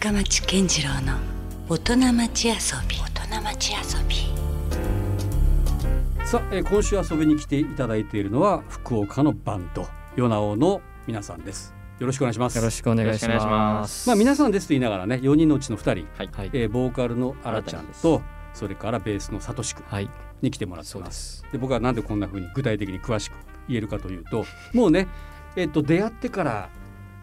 深町健次郎の大人町遊び。大人町遊び。さあ、えー今週遊びに来ていただいているのは福岡のバンドヨナオの皆さんです。よろしくお願いします。よろしくお願いしま。ます。まあ皆さんですと言いながらね4人のうちの2人、はい。はい、えーボーカルのあらちゃんとそれからベースのさとしくに来てもらってまです。す。で僕はなんでこんな風に具体的に詳しく言えるかというともうねえっ、と出会ってから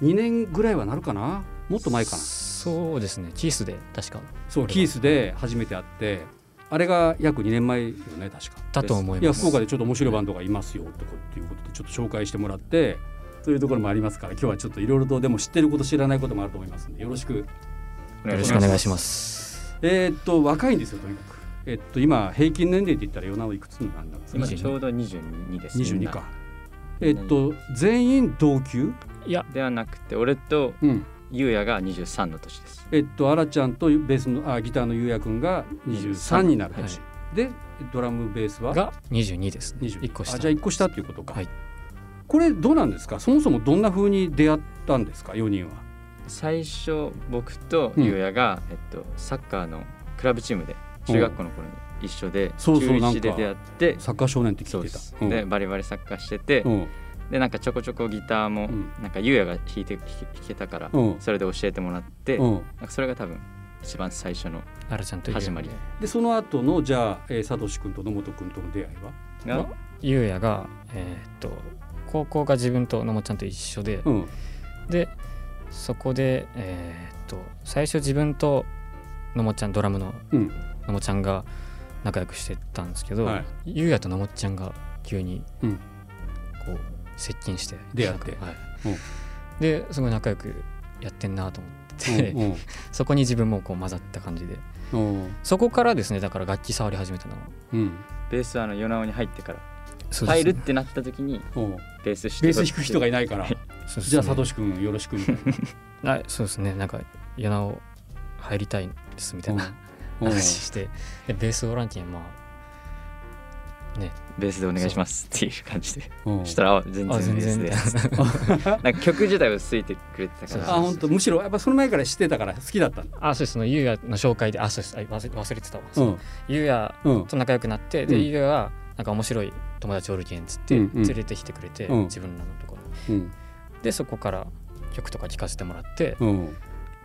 2年ぐらいはなるかなもっと前かな？そうですね。キースで確か。そうキースで初めて会ってあれが約2年前よね確か。だと思います。や福岡でちょっと面白いバンドがいますよってことっていうことでちょっと紹介してもらってそういうところもありますから今日はちょっといろいろとでも知ってること知らないこともあると思いますんでよろしく。およろしくお願いします。えーっと若いんですよとにかく。えっと今平均年齢って言ったら与那いくつになんだ今ちょうど22です。22か。えっと全員同級？いや、ではなくて俺とうんゆうやが23の年です。えっとあらちゃんとベースのあギターのゆうやくんが23になる年、はでドラムベースは？が22です。ね。20一個下。あじゃあ1個下っていうことか、はい。これどうなんですか？そもそもどんな風に出会ったんですか？4人は。最初僕とゆうやが、えっと、サッカーのクラブチームで中学校の頃に一緒でそうんか。1で出会ってサッカー少年って聞いてた。です、でバリバリサッカーしてて、うんでなんかちょこちょこギターも、うん。なんかゆうやが弾いて弾けたから、うん。それで教えてもらって、うん。なんかそれが多分一番最初のあらちゃんと始まり。でその後のじゃあ、えー、サトシ君と野本君との出会いは？が、ゆうやがえーっと高校が自分とのもちゃんと一緒で、うん。でそこでえーっと最初自分とのもちゃんドラムのうん。のもちゃんが仲良くしてたんですけど、はい。ゆうやとのもちゃんが急にうん。こう接近して出会って。はい。うん。ですごい仲良くやってんなと思って そこに自分もこう混ざった感じで。うん。そこからですねだから楽器触り始めたのは。うん。ベースはあの米尾に入ってから。入るってなった時にうん。ベースしてベース弾く人がいないから。そうですね。じゃあサトシ君よろしくみたいな。あそうですね。なんか夜なお入りたいですみたいなうん。話して。でベースオランティンまあねベースでお願いしますっていう感じで。うん。したらあ全あ然。ベ全ース然で なんか曲自体をついてくれてたから。あ本当むしろやっぱその前から知ってたから好きだったあそうですそのゆうやの紹介であそうです。あ忘れ忘れてたわ、うん。ゆうやうんと仲良くなってでうん。ゆうやがなんか面白い友達おるけんっつってうんうん。連れてきてくれて、うん。自分らのところに。うん。でそこから曲とか聴かせてもらって、うん。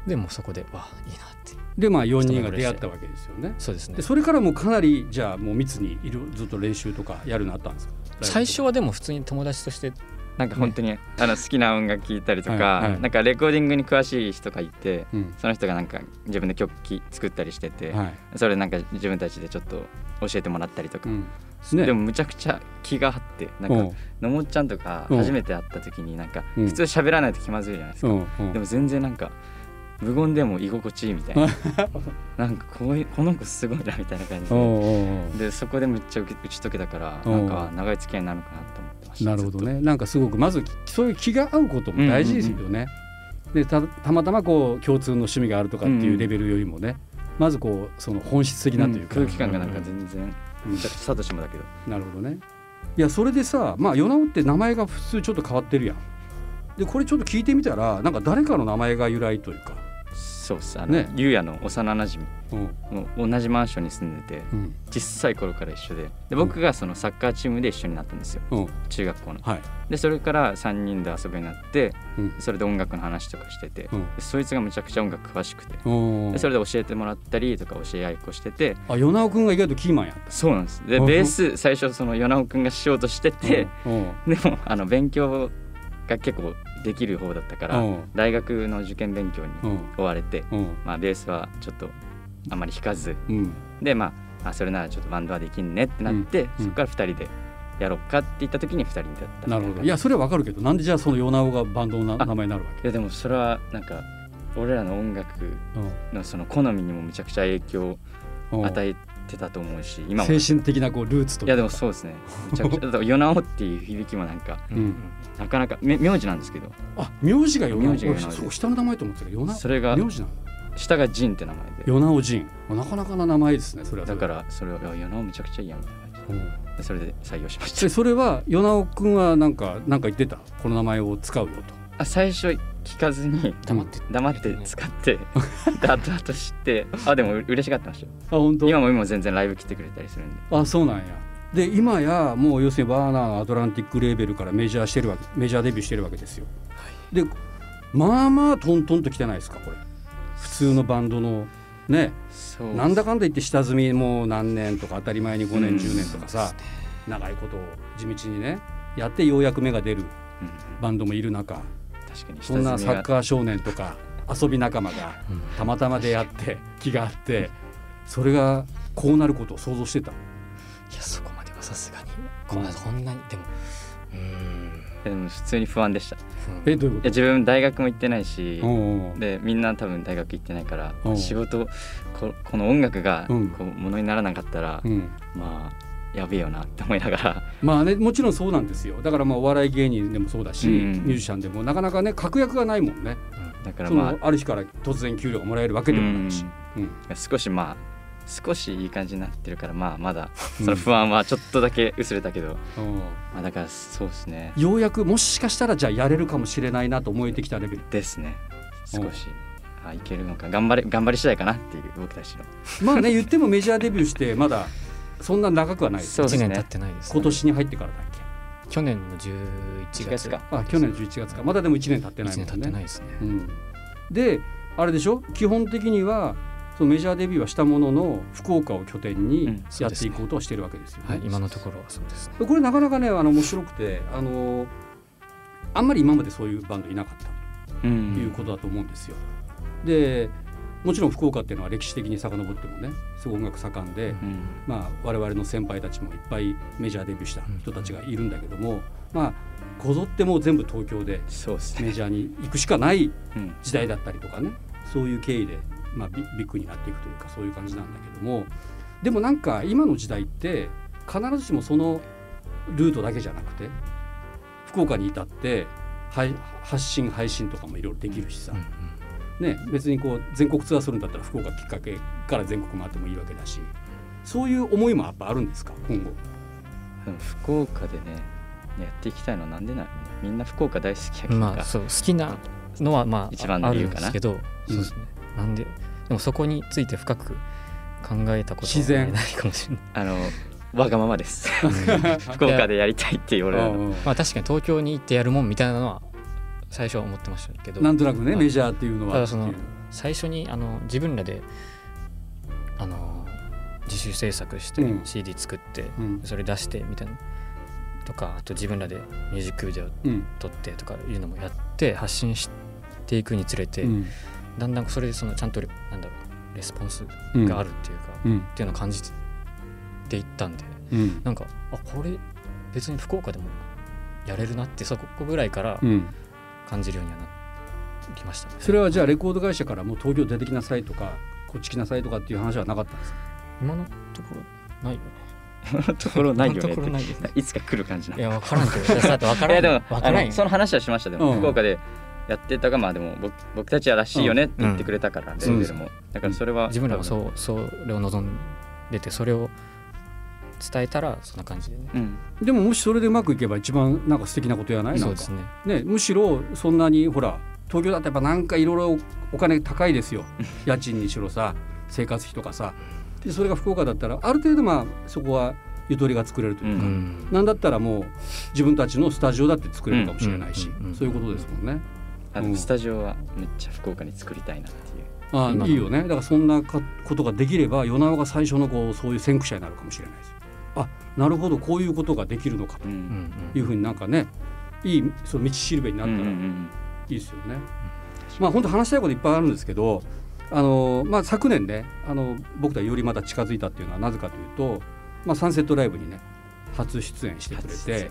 でもうそこでわいいなってでまあ4人が出会ったわけですよね。そうですね。でそれからもうかなりじゃあもう密にいるずっと練習とかやるのあったんですか？最初はでも普通に友達としてなんか本当にあの好きな音楽聴いたりとか、はいはい。なんかレコーディングに詳しい人がいてうん。その人がなんか自分で曲き作ったりしてて、はい。それなんか自分たちでちょっと教えてもらったりとか、うん。ねでもむちゃくちゃ気が張ってなんかうん。のもっちゃんとかうん。初めて会った時になんかうん。普通喋らないと気まずいじゃないですか、でも全然なんか無言でも居心地いいみたいな。なんかこういうこの子すごいなみたいな感じで。でそこでむっちゃ打ち解けたからう。んなんか長い付き合いになるのかなと思ってましたなるほどね。なんかすごくまずそういう気が合うことも大事ですよね。でたたまたまこう共通の趣味があるとかっていうレベルよりもね、まずこうその本質的なというか、空気感がなんか全然うん。めちゃくちゃサトシもだけど。なるほどね。いやそれでさまあ与那尾って名前が普通ちょっと変わってるやん。でこれちょっと聞いてみたらなんか誰かの名前が由来というか、そうっす。あの、ね。ゆうやの幼なじみ。うん。同じマンションに住んでてうん。小さい頃から一緒で。で僕がそのサッカーチームで一緒になったんですよ。うん、中学校の。はい、でそれから3人で遊ぶようになってうん。それで音楽の話とかしてて、そいつがむちゃくちゃ音楽詳しくて。うんでそれで教えてもらったりとか教え合いっこしてて。あ与那尾くんが意外とキーマンやった。そうなんです。でう。んベース最初その米尾くんがしようとしてて、うん。でもあの勉強が結構できる方だったから、うん。大学の受験勉強にうん。追われて、うん。まあ、ベースはちょっとあんまり弾かずうん。でまああそれならちょっとバンドはできんねってなって、うん。そこから2人でやろうかって言った時に2人になったなるほど。いやそれはわかるけどなんでじゃあその与那尾がバンドの名前になるわけ？いやでもそれはなんか俺らの音楽のその好みにもめちゃくちゃ影響をうん。与えてたと思うし今も。い精神的なこうルーツとやでもそうですね。めちゃくちゃ。だから「ヨナオ」っていう響きもなんかうんなかなかめ名字なんですけど。あ名字が与那尾名字が与那尾そう下の名前と思ってたけど与那それが名字なの？下がジンって名前で。与那尾仁なかなかな名前ですねそれは。だからそれを「いやヨナオめちゃくちゃいいやん」みたいな感じ。うん。ででそれで採用しました。でそれは与那尾くんはなんかなんか言ってた？この名前を使うよとあ最初聞かずに黙って。黙って使ってで後々知ってあでも嬉しがってましたよ。あ本当？今も今も全然ライブ来てくれたりするんで。あそうなんや。で今やもう要するにバーナーのアトランティックレーベルからメジャーしてるわけメジャーデビューしてるわけですよ。でまあまあトントンと来てないですかこれ。普通のバンドのね。なんだかんだ言って下積みもう何年とか当たり前に5年うん。10年とかさ長いことを地道にねやってようやく芽が出るうん。バンドもいる中確かにそんなサッカー少年とか遊び仲間がうん。たまたま出会って気があってそれがこうなることを想像してた。いやそこまではさすがに。こうんこんなに。でもうーん。でも普通に不安でした。いえどういうこや自分大学も行ってないしとうんう。んでみんな多分大学行ってないからうん。仕事ここの音楽がうん。こうものにならなかったらうん。まあやべえよなって思いながら。まあねもちろんそうなんですよ。だからまあお笑い芸人でもそうだし、うん。ミュージシャンでもなかなかね確約がないもんね。そだからまのある日から突然給料がもらえるわけあでもないし、うん。少しまあ少しいい感じになってるからまあまだうん。その不安はちょっとだけ薄れたけど、うん。まあだからそうですね。ようやくもしかしたらじゃあやれるかもしれないなと思えてきたレベル。ですね。少し。あいけるのか。頑張れ頑張り次第かなっていう僕たちの。まあね言ってもメジャーデビューしてまだそんな長くはないです。1そうですね。年経ってないです、ね、今年に入ってからだっけ。去年の11 1月月か。あ去年11月か。まだでも1年経ってない1もんね。年経ってないですね、うん、であれでしょ？基本的にはそのメジャーデビューはしたものの福岡を拠点うにん。やっていこうとはしてるわけですよね。はい。今のところはそうですね。これなかなかねあの面白くてあのあんまり今までそういうバンドいなかったうというんことだと思うんですよ。でもちろん福岡っていうのは歴史的に遡ってもねすごい音楽盛んで、うん。まあ、我々の先輩たちもいっぱいメジャーデビューした人たちがいるんだけども、まあこぞってもう全部東京でメジャーに行くしかないうん時代だったりとかねそういう経緯で、まあ、ビビッグになっていくというかそういう感じなんだけどもでもなんか今の時代って必ずしもそのルートだけじゃなくて福岡に至って配発信配信とかもいろいろできるしさ。うん、うんね、別にこう全国ツアーするんだったら福岡きっかけから全国回ってもいいわけだしそういう思いもやっぱあるんですか今後？福岡でねやっていきたいのはなんでなのね。みんな福岡大好きやけどまあそう好きなのはまあ一番のある理由かな。んですけど、そうですね。なんででもそこについて深く考えたことは自然。ないかもしれない。あのわがままです。福岡でやりたいって言われるの。まあ確かに東京に行ってやるもんみたいなのは最初は思ってましたけど。なんとなくねまあメジャーっていうのは。最初にあの自分らであの自主制作してうん。CD 作って、うん。それ出してみたいな。とかあと自分らでミュージックビデオうん撮ってとかいうのもやって発信していくにつれて、うん。だんだんそれでそのちゃんとなんだろうレスポンスうんがあるっていうか、うん。っていうのを感じていったんでうん。なんかあこれ別に福岡でもやれるなってそこぐらいからうん感じるようにはなってきましたね。それはじゃあレコード会社からもう東京出てきなさいとかこっち来なさいとかっていう話はなかったんですか？今のところないよね。ところないよね。ね。いつか来る感じないや、わからんけど、いやだってわからんいやでもわからんよ。あのその話はしましたでも、うん。福岡でやってたがまあでも僕僕たちはらしいよねって言ってくれたから、うん。レーベルも。だからそれは自分らはう、そう、それを望んでて、それを伝えたら、そんな感じでね。うん、でももしそれでうまくいけば一番なんか素敵なことやない？なんか。そうですね。ねむしろそんなにほら東京だとやっぱなんかいろいろお金高いですよ。家賃にしろさ生活費とかさ。でそれが福岡だったらある程度まあそこはゆとりが作れるというか、うん。なんだったらもう自分たちのスタジオだって作れるかもしれないし、うんうんうんそういうことですもんね。あうん。のスタジオはめっちゃ福岡に作りたいなっていう。あいいよね。だからそんなかことができれば与那が最初のこうそういう先駆者になるかもしれないです。よ。あなるほどこういうことができるのかというふうになんかねいいその道しるべになったらいいですよね。まあ本当話したいこといっぱいあるんですけどあの、まあ、昨年ねあの僕とはよりまた近づいたっていうのはなぜかというと、まあ、サンセットライブにね初出演してくれて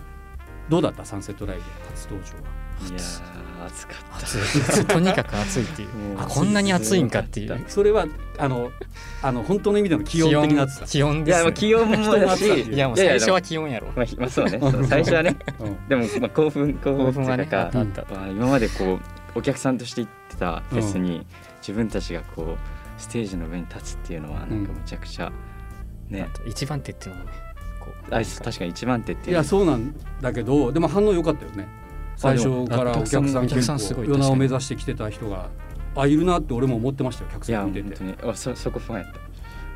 どうだった？サンセットライブ初登場は。うんいやー暑かった。とにかく暑いっていう。あこんなに暑いんかっていう。それはあの あの本当の意味での気温的な暑さ。気温ですね。気温もだし。いやもう最初は気温やろ。まあ、ひまあそうね。そう最初はね。うん。でもまあ興奮興奮興奮はねかまあ今までこうお客さんとして行ってたフェスに自分たちがこうステージの上に立つっていうのはなんかむちゃくちゃね。一番手っていうのもねこう。あ確かに一番手っていいうやそうなんだけどでも反応良かったよね。最初からお客さん結さんすごい構夜なを目指してきてた人があいるなって俺も思ってましたよ客いやさん見てて。本当に。あそそこファンやっ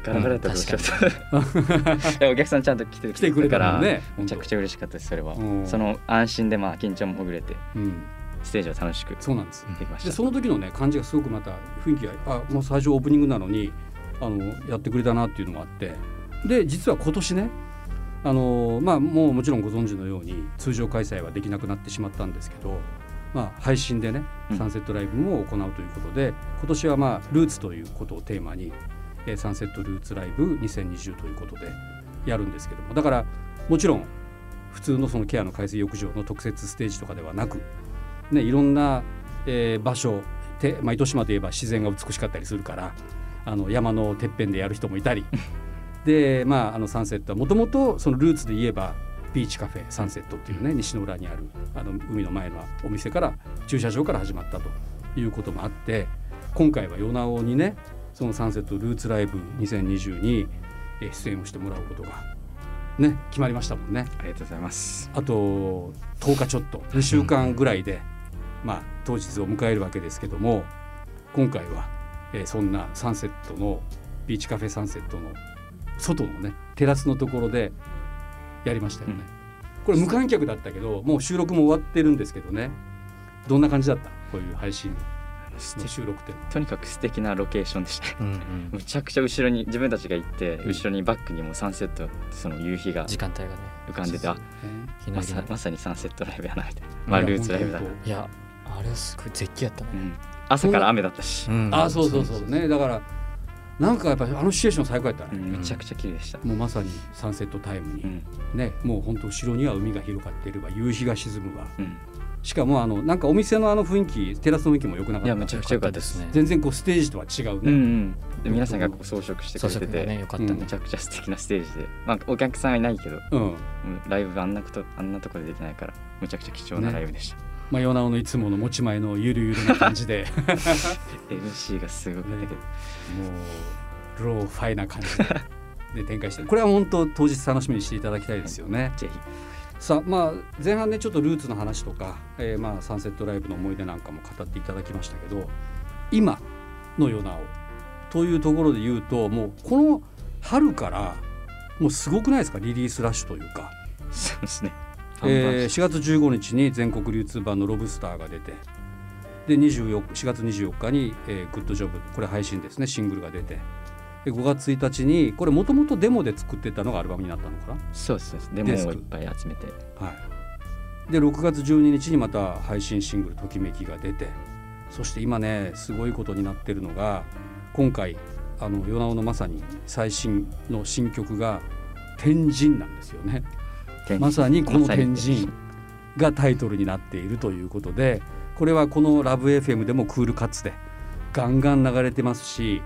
た。ガラガラやった。ら お客さんちゃんと来て来てくれたからね。めちゃくちゃ嬉しかったですそれは。うん。その安心でまあ緊張もほぐれてうん。ステージを楽しくそうなんです。できました。でその時のね感じがすごくまた雰囲気があもう最初オープニングなのにあのやってくれたなっていうのもあって。で実は今年ねあのまあもうもちろんご存知のように通常開催はできなくなってしまったんですけど、まあ、配信でねうん。サンセットライブも行うということで、今年はまあルーツということをテーマに、えーサンセットルーツライブ2020ということでやるんですけども。だからもちろん普通のそのケアの海水浴場の特設ステージとかではなく、ね、いろんな、えー場所て、まあ、糸島といえば自然が美しかったりするからあの山のてっぺんでやる人もいたりで、まあ、あのサンセットはもともとそのルーツで言えばビーチカフェサンセットっていうね西の裏にあるあの海の前のお店から駐車場から始まったということもあって今回は与那尾にねそのサンセットルーツライブ2020にえー出演をしてもらうことがね決まりましたもんね。ありがとうございますあと10日ちょっと2週間ぐらいで、まあ、当日を迎えるわけですけども今回は、えーそんなサンセットのビーチカフェサンセットの外のねテラスのところでやりましたよね。これ無観客だったけどもう収録も終わってるんですけどね。どんな感じだった？こういう配信の収録ってとにかく素敵なロケーションでした。うんうん。むちゃくちゃ後ろに自分たちが行ってん。後ろにバックにもサンセットその夕日が時間帯がね浮かんでてあまさまさにサンセットライブやなみたいな。まあルーツライブだな、いやいやあれはすごい絶景やったね。うん、朝から雨だったし、うん。あそうそうそう。ねだからなんかやっぱりあのシチュエーション最高やったね、うん。めちゃくちゃ綺麗でした、もうまさにサンセットタイムに、うん。ねもう本当後ろには海が広がっていれば夕日が沈むわ。うん、しかもあのなんかお店のあの雰囲気テラスの雰囲気も良くなかったいやめちゃくちゃ良かったですね。全然こうステージとは違ううんうね、ん、で皆さんがこう装飾してくれてて、がね良かったね、うん。めちゃくちゃ素敵なステージで、まあ、お客さんはいないけど、うん。うん。ライブがあんなことあんなところでできないからめちゃくちゃ貴重なライブでした、まあ与那尾のいつもの持ち前のゆるゆるな感じで。MC がすごくて、ね。もうローファイな感じで。で展開して。これは本当当日楽しみにしていただきたいですよね。ぜひ。さあまあ前半ねちょっとルーツの話とか、えーまあサンセットライブの思い出なんかも語っていただきましたけど今の与那尾というところで言うともうこの春からもうすごくないですか？リリースラッシュというか、そうですねえー4月15日に全国流通版の「ロブスター」が出てで24 4月24日に、えーグッドジョブこれ配信ですね。シングルが出て。で5月1日にこれもともとデモで作ってたのがアルバムになったのかな？そうですデモをいっぱい集めて。はい、で6月12日にまた配信シングル「ときめき」が出て。そして今ねすごいことになってるのが今回あの与那尾のまさに最新の新曲が「天神」なんですよね。まさにこの「天神」がタイトルになっているということでこれはこのラブ f m でもクールカッツでガンガン流れてますし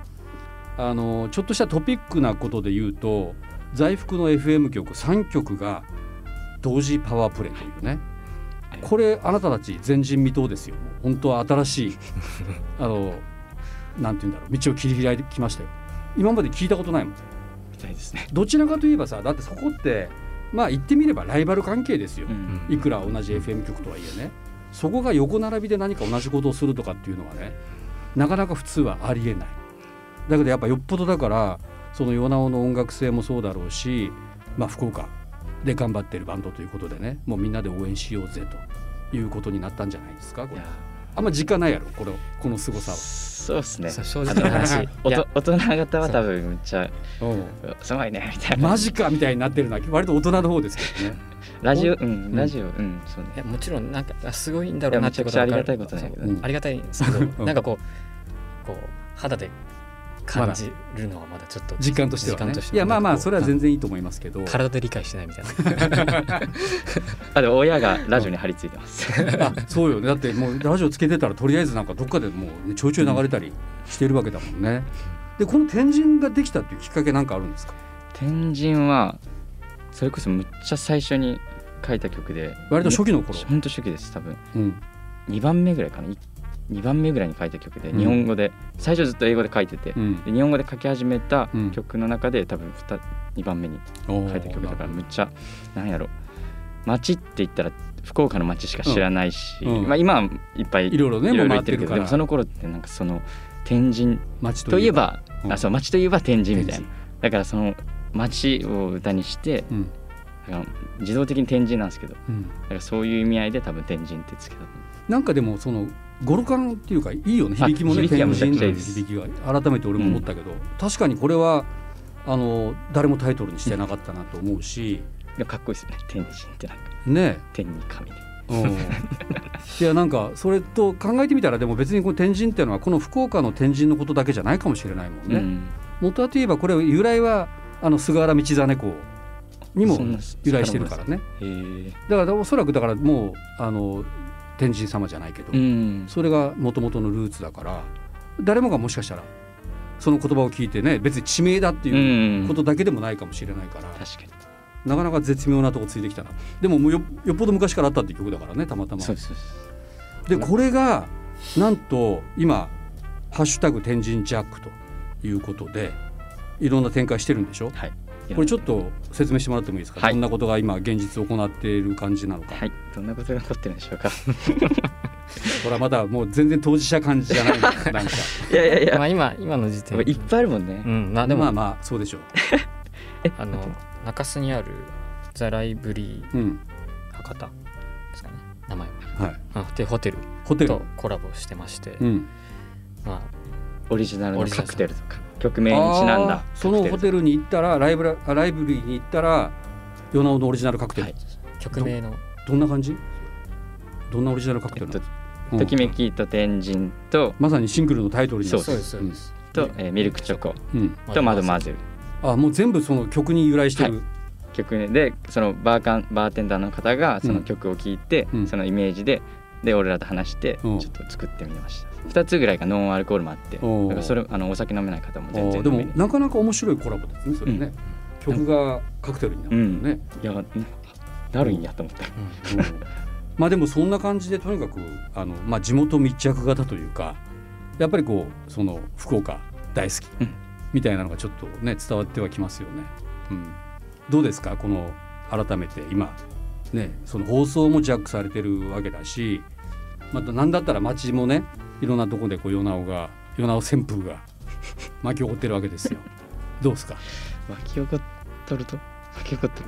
あのちょっとしたトピックなことで言うと在福の FM 局3局が同時パワープレイというね。これあなたたち前人未到ですよ。本当は新しい あのなんて言うんだろう道を切り開いてきましたよ。今まで聞いたことないもん。みたいですね、どちらかといえばさだってそこってまあ言ってみればライバル関係ですよ。う、ん。いくら同じ FM 局とはいえね。そこが横並びで何か同じことをするとかっていうのはねなかなか普通はありえない。だけどやっぱよっぽどだからその与那尾の音楽性もそうだろうし、まあ、福岡で頑張ってるバンドということでねもうみんなで応援しようぜということになったんじゃないですかこれあんま実感ないやろこのこの凄さそうですね。そう正直な話。大人方は多分めっちゃは、う。んすごいねみたいな。マジかみたいになってるのは割と大人の方ですけどね。ラジオううんんラジオうんそうね。もちろんなんかあすごいんだろいうやめちゃなってことはくちゃありがたいことわかるなんやけど。うん。ありがたいんですけど、うん。なんかこうこう肌で感じるのはまだちょっと実感としてはね。実感としていやまあまあそれは全然いいと思いますけど。体で理解してないみたいな。あでも親がラジオに張り付いてます。あそうよね。だってもうラジオつけてたらとりあえずなんかどっかでもう、ね、ちょいちょい流れたりしてるわけだもんね。でこの天神ができたっていうきっかけなんかあるんですか？天神はそれこそむっちゃ最初に書いた曲で。割と初期の頃、ほんと初期です多分。うん、2番目ぐらいかな2番目ぐらいに書いた曲で、うん。日本語で最初ずっと英語で書いてて、日本語で書き始めたうん。曲の中で多分 2, 2番目に書書いた曲だからむっちゃなんやろ。街って言ったら福岡の街しか知らないし、うん。うん。まあ、今はいっぱいいろいろねいろいもう回ろ行ってるけどでもその頃ってなんかその天神街といえば、うん。あそう街といえば天神みたい天なだからその街を歌にしてうん。だから自動的に天神なんですけどだうん。からそういう意味合いで多分天神ってつけたなんかでもその語呂感っていうかいいよね響きもね。天神というむちゃくちゃいいです。響きが。改めて俺も思ったけど、確かにこれはあの誰もタイトルにしてなかったなと思うし、うでもかっこいいですよね。天神ってなんか。ね。天に神で。うん、いやなんかそれと考えてみたらでも別にこの天神っていうのはこの福岡の天神のことだけじゃないかもしれないもんね。うん。元はといえばこれ由来はあの菅原道真公にも由来してるからね。だからおそらくだからもうあの天神様じゃないけど、うん。それがもともとのルーツだから誰もがもしかしたらその言葉を聞いてね別に地名だっていうことだけでもないかもしれないから、確かに。なかなか絶妙なとこついてきたな。でももうよよっぽど昔からあったっていう曲だからねたまたま。でこれがなんと今「ハッシュタグ天神ジャック」ということでいろんな展開してるんでしょ？はいこれちょっと説明してもらってもいいですか、はい。どんなことが今現実行っている感じなのか、はい。どんなことが起こってるんでしょうか？これはまだもう全然当事者感じじゃないの なんか。いやいやいや。まあ今今の時点いっぱいあるもんね。うんまあでも、まあまあそうでしょう。あの中洲にあるザ・ライブリーうん。博多ですかね。名前は。はい。あっていうホテルホテル。とコラボしてまして、うん。まオリジナルのオリジナルカクテルとか曲名にちなんだそのホテルに行ったらライブラあライブリーに行ったらヨナオのオリジナルカクテル、はいあ、曲名の。どんな感じ？どんなオリジナルカクテルなの、うん。ときめきと天神とまさにシングルのタイトルにそうです。そうです、と、えーミルクチョコ。うん。とマドマーゼルあもう全部その曲に由来してる、曲名でそのバーカンバーテンダーの方がその曲を聴いて、うん。そのイメージでで俺らと話してちうん。ょっと作ってみました。2つぐらいがノンアルコールもあってだからそれあのお酒飲めない方も全あー。でもなかなか面白いコラボですねそれね、曲がカクテルになるんだよね、いやんなるんやと思って。うん。まあでもそんな感じでとにかくあの、まあ、地元密着型というかやっぱりこうその福岡大好きうん。みたいなのがちょっとね伝わってはきますよね。うん、どうですか？この改めて今ねその放送もジャックされてるわけだしまた何だったら街もねいろんなとこでこう与那尾が与那尾旋風が 巻き起こってるわけですよ。どうですか、巻き起こっとると？巻き起こってる。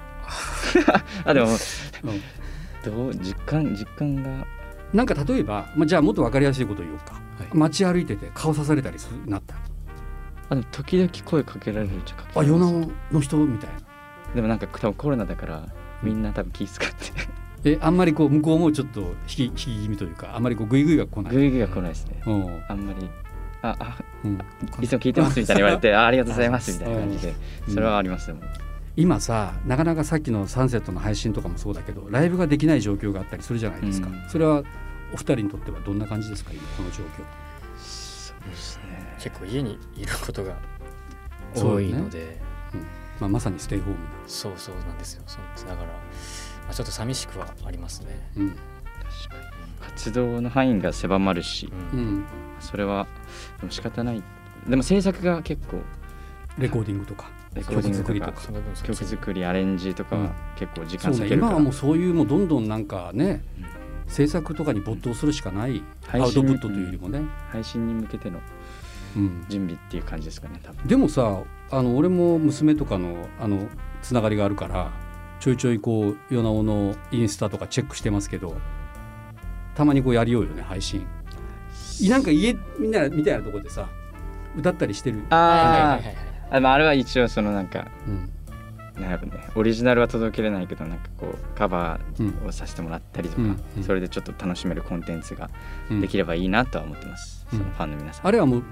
あでもうん。どう実感実感が。なんか例えば、まあ、じゃあもっと分かりやすいことを言おうか、はい。街歩いてて顔刺されたりするなったあでも時々声かけられるっちゃかけあ与られます。那尾の人？みたいな。でもなんか多分コロナだからみんな多分気遣ってえあんまりこう向こうもちょっと引き引き気味というかあんまりこうグイグイが来ない。グイグイが来ないですね。うん。あんまり。ああうん。いつも聞いてますみたいに言われて あありがとうございますみたいな感じで。うん。それはありますよ、今さなかなかさっきのサンセットの配信とかもそうだけどライブができない状況があったりするじゃないですか、うん。それはお二人にとってはどんな感じですか？今この状況。そうですね。結構家にいることが多いので。まあ、まさにステイホーム。そうそうなんですよ。そうですだから、まあ、ちょっと寂しくはありますね、うん。確かに活動の範囲が狭まるしうん。うん。それはでも仕方ない。でも制作が結構レコーディングとかレコーディングとか曲作りとか。曲作りアレンジとかうん。は結構時間割けるから、今はもうそういうもうどんどんなんかね、うん。制作とかに没頭するしかないア配信ウトプットというよりもね、配信に向けてのうん、準備っていう感じですかね多分。でもさあの俺も娘とかのあのつながりがあるからちょいちょいこう与那尾のインスタとかチェックしてますけどたまにこうやりようよね配信。なんか家みんなみたいなとこでさ歌ったりしてる。あはいはいはいあまああれは一応そのなんかうん。なんやろねオリジナルは届けれないけどなんかこうカバうんーをさせてもらったりとか、うんうん。それでちょっと楽しめるコンテンツがうん。できればいいなとは思ってます、うん。そのファンの皆さん、あれはもう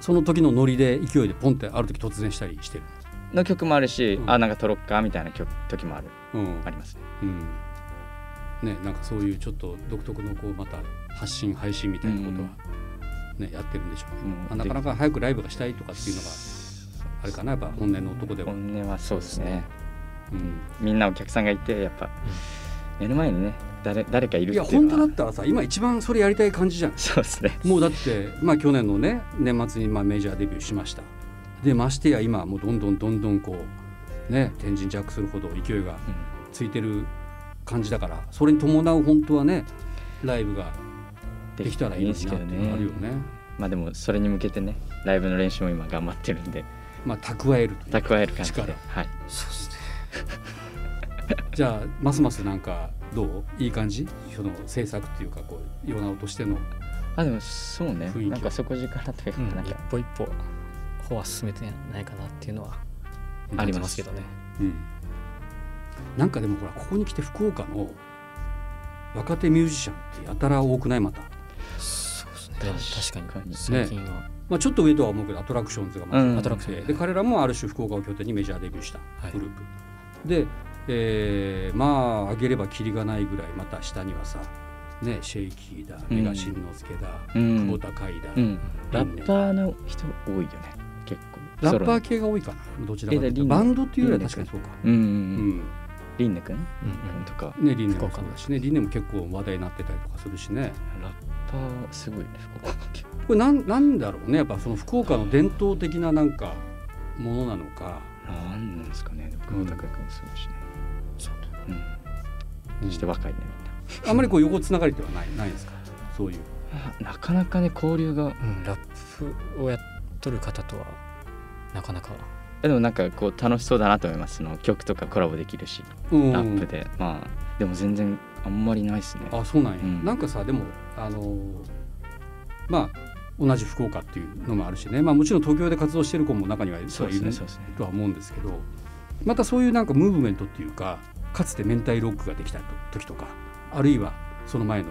その時のノリで勢いでポンってある時突然したりしてるの曲もあるし、うん。あなんか撮ろっかみたいな曲時もある。うん。ありますね。うん。ねなんかそういうちょっと独特のこうまた発信配信みたいなことは、ねやってるんでしょうね、うん。まあなかなか早くライブがしたいとかっていうのがあれかなやっぱ本音の男では、本音はそうですね。うん。みんなお客さんがいてやっぱ目の前にね誰誰かいるいやっていうのは。本当だったらさ今一番それやりたい感じじゃん。そうですね。もうだってまあ去年のね年末にまあメジャーデビューしましたでましてや今もうどんどんどんどんこうね天神ジャックするほど勢いがついてる感じだからそれに伴う本当はねライブができたらいいのになっていうのがあるよね。まあでもそれに向けてねライブの練習も今頑張ってるんで。まあ蓄える蓄える感じで。力。はい。そうですね。じゃあますますなんかどう？いい感じ？その制作っていうかこうヨナオとしてのあでもそうね。なんか底力というか、うんなんか一歩一歩歩は進めてないかなっていうのはあります。けどね。うん、なんかでもほらここに来て福岡の若手ミュージシャンってやたら多くない？また、そうですね。確かに。最近は、まあ、ちょっと上とは思うけどアトラクションズがまずうん。アトラクション。でで彼らもある種福岡を拠点にメジャーデビューしたはい。グループ、で、えーまあ上げればキリがないぐらいまた下にはさねシェイキーだうん。メガシンノスケだ、うん。久保田海だ、うん。ラッパーの人多いよねラッパー系が多いかなどちらかというと。バンドっていうよりは確かにそうか、うんうんううん。んリンネ君？うんうん。とか。ねリンネもそうだしね。リンネも結構話題になってたりとかするしね。ラッパーすごいね福岡。これなんなんだろうね。やっぱその福岡の伝統的ななんかものなのか、なんなんですかね。久保田君すごいしね。そううんうん。そして若いねあんまりこう横つながりではないないですか？そういう。みんななかなかね交流がうん、ラップをやっとる方とはなかなか。でもなんかこう楽しそうだなと思います。その曲とかコラボできるし。うん。ラップで。まあでも全然あんまりないですね。あそうなんや、うん。なんかさでもあのーまあ同じ福岡っていうのもあるしね、まあ、もちろん東京で活動してる子も中にはいるですねそうですね。とは思うんですけどまたそういうなんかムーブメントっていうかかつて明太ロックができた時とかあるいはその前の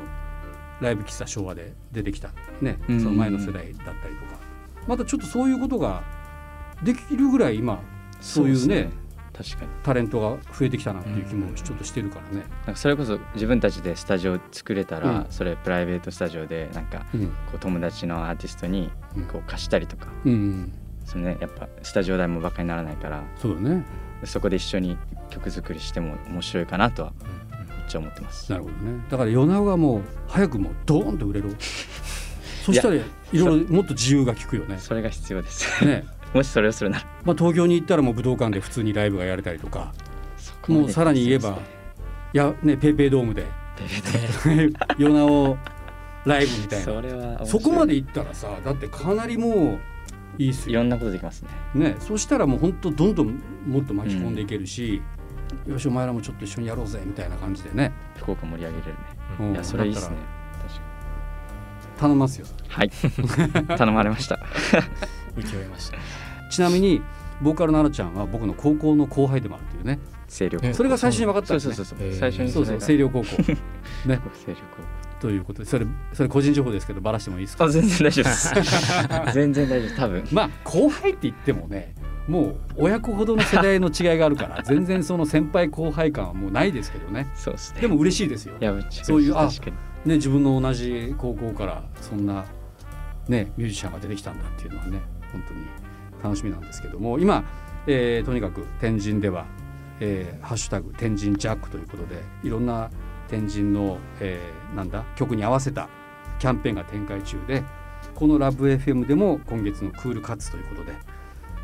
ライブ喫茶昭和で出てきたねうん。その前の世代だったりとか。またちょっとそういうことができるぐらい今そういうねね。確かに。タレントが増えてきたなっていう気もちょっとしてるからね。なんかそれこそ自分たちでスタジオ作れたら、うん。それプライベートスタジオでなんかうん。こう友達のアーティストにうん。こう貸したりとか、うん、そのねやっぱスタジオ代もバカにならないから。そうだね。そこで一緒に曲作りしても面白いかなとはめっちゃ思ってます。なるほどね。だから米尾がもう早くもうドーンと売れる そしたらいろいろもっと自由が利くよね。それが必要です。ね、もしそれをするなら。まあ、東京に行ったらもう武道館で普通にライブがやれたりとか。もうさらに言えばいやねペイペイドームで。米尾ライブみたいな。そこまで行ったらさだってかなりもういいっすよ。いろんなことできますね。ねそしたらもう本当どんどんもっと巻き込んでいけるし、よしお前らもちょっと一緒にやろうぜみたいな感じでね、福岡盛り上げれるね。うん。いやそれいいですね。頼みますよ。に。はい。頼まれました。受け負いましたちなみにボーカルのあらちゃんは僕の高校の後輩でもあるっていうね清涼高校。えそれが最初に分かったんですねそうそうそうそう。へー最初にそうそう高校 ね清涼ということでそれそれ個人情報ですけどバラしてもいいですか？全然大丈夫です。全然大丈夫。多分。まあ後輩って言ってもねもう親子ほどの世代の違いがあるから 全然その先輩後輩感はもうないですけどねそうですね。でも嬉しいですよいやそういうあ。ね、自分の同じ高校からそんな、ね、ミュージシャンが出てきたんだっていうのはね本当に楽しみなんですけども今、えーとにかく天神では「えーハッシュタグ天神ジャック」ということでいろんな天神の、えーなんだ曲に合わせたキャンペーンが展開中でこのラブ f m でも今月のクールカッツということで、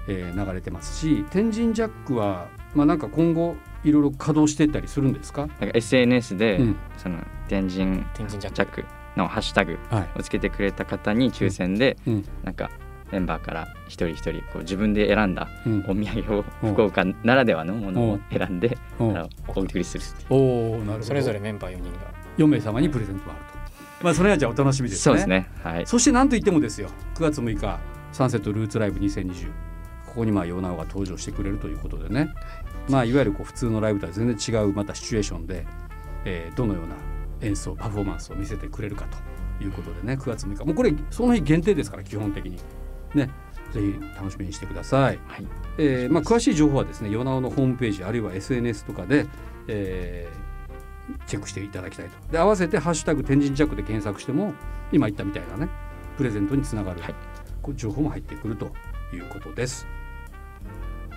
えー流れてますし天神ジャックは、まあ、なんか今後いろいろ稼働していったりするんですか、なんか SNS で、うん。その天神天神ジャックのハッシュタグはい。をつけてくれた方に抽選で、うん。なんかメンバーから一人一人こう自分で選んだうんお土産をうん福岡ならではのものを選んで、お送りするっていうおーなるほどそれぞれメンバー4人が4名様にプレゼントがあると。まあそれはじゃあお楽しみですね。そうです。ねはいそして何と言ってもですよ。9月6日サンセットルーツライブ2020ここにまあヨナオが登場してくれるということでね。まあいわゆるこう普通のライブとは全然違うまたシチュエーションで、えーどのような演奏パフォーマンスを見せてくれるかということでね9月6日もうこれその日限定ですから基本的にねぜひ楽しみにしてください。はい。えーまあ、詳しい情報はですねヨナオのホームページあるいは SNS とかで、えーチェックしていただきたいと。で合わせて「ハッシュタグ天神ジャック」で検索しても今言ったみたいなねプレゼントにつながる、はい。こう情報も入ってくるということです。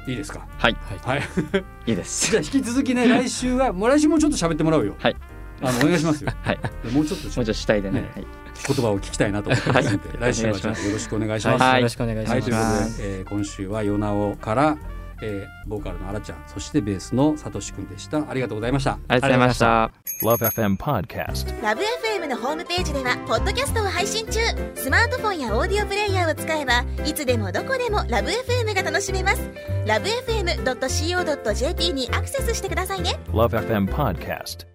いいですか？はい。はい。い。いです。じゃあ引き続きね 来週はもう来週もちょっと喋ってもらうよ。はい。あのお願いしますよ。はい。でもうちょっともうちょっと主体でね。ね。はい言葉を聞きたいなと思ってますので、はい。来週はじゃあよろしくお願いします、はい。よろしくお願いします、はい、ということで、えー今週はヨナオから、えーボーカルのあらちゃんそしてベースのさとしくんでした。ありがとうございました。ありがとうございました。Love FM Podcast. ラブ f m のホームページではポッドキャストを配信中。スマートフォンやオーディオプレイヤーを使えばいつでもどこでもラブ f m が楽しめます。ラブ FM.co.jp にアクセスしてくださいね。Love FM Podcast.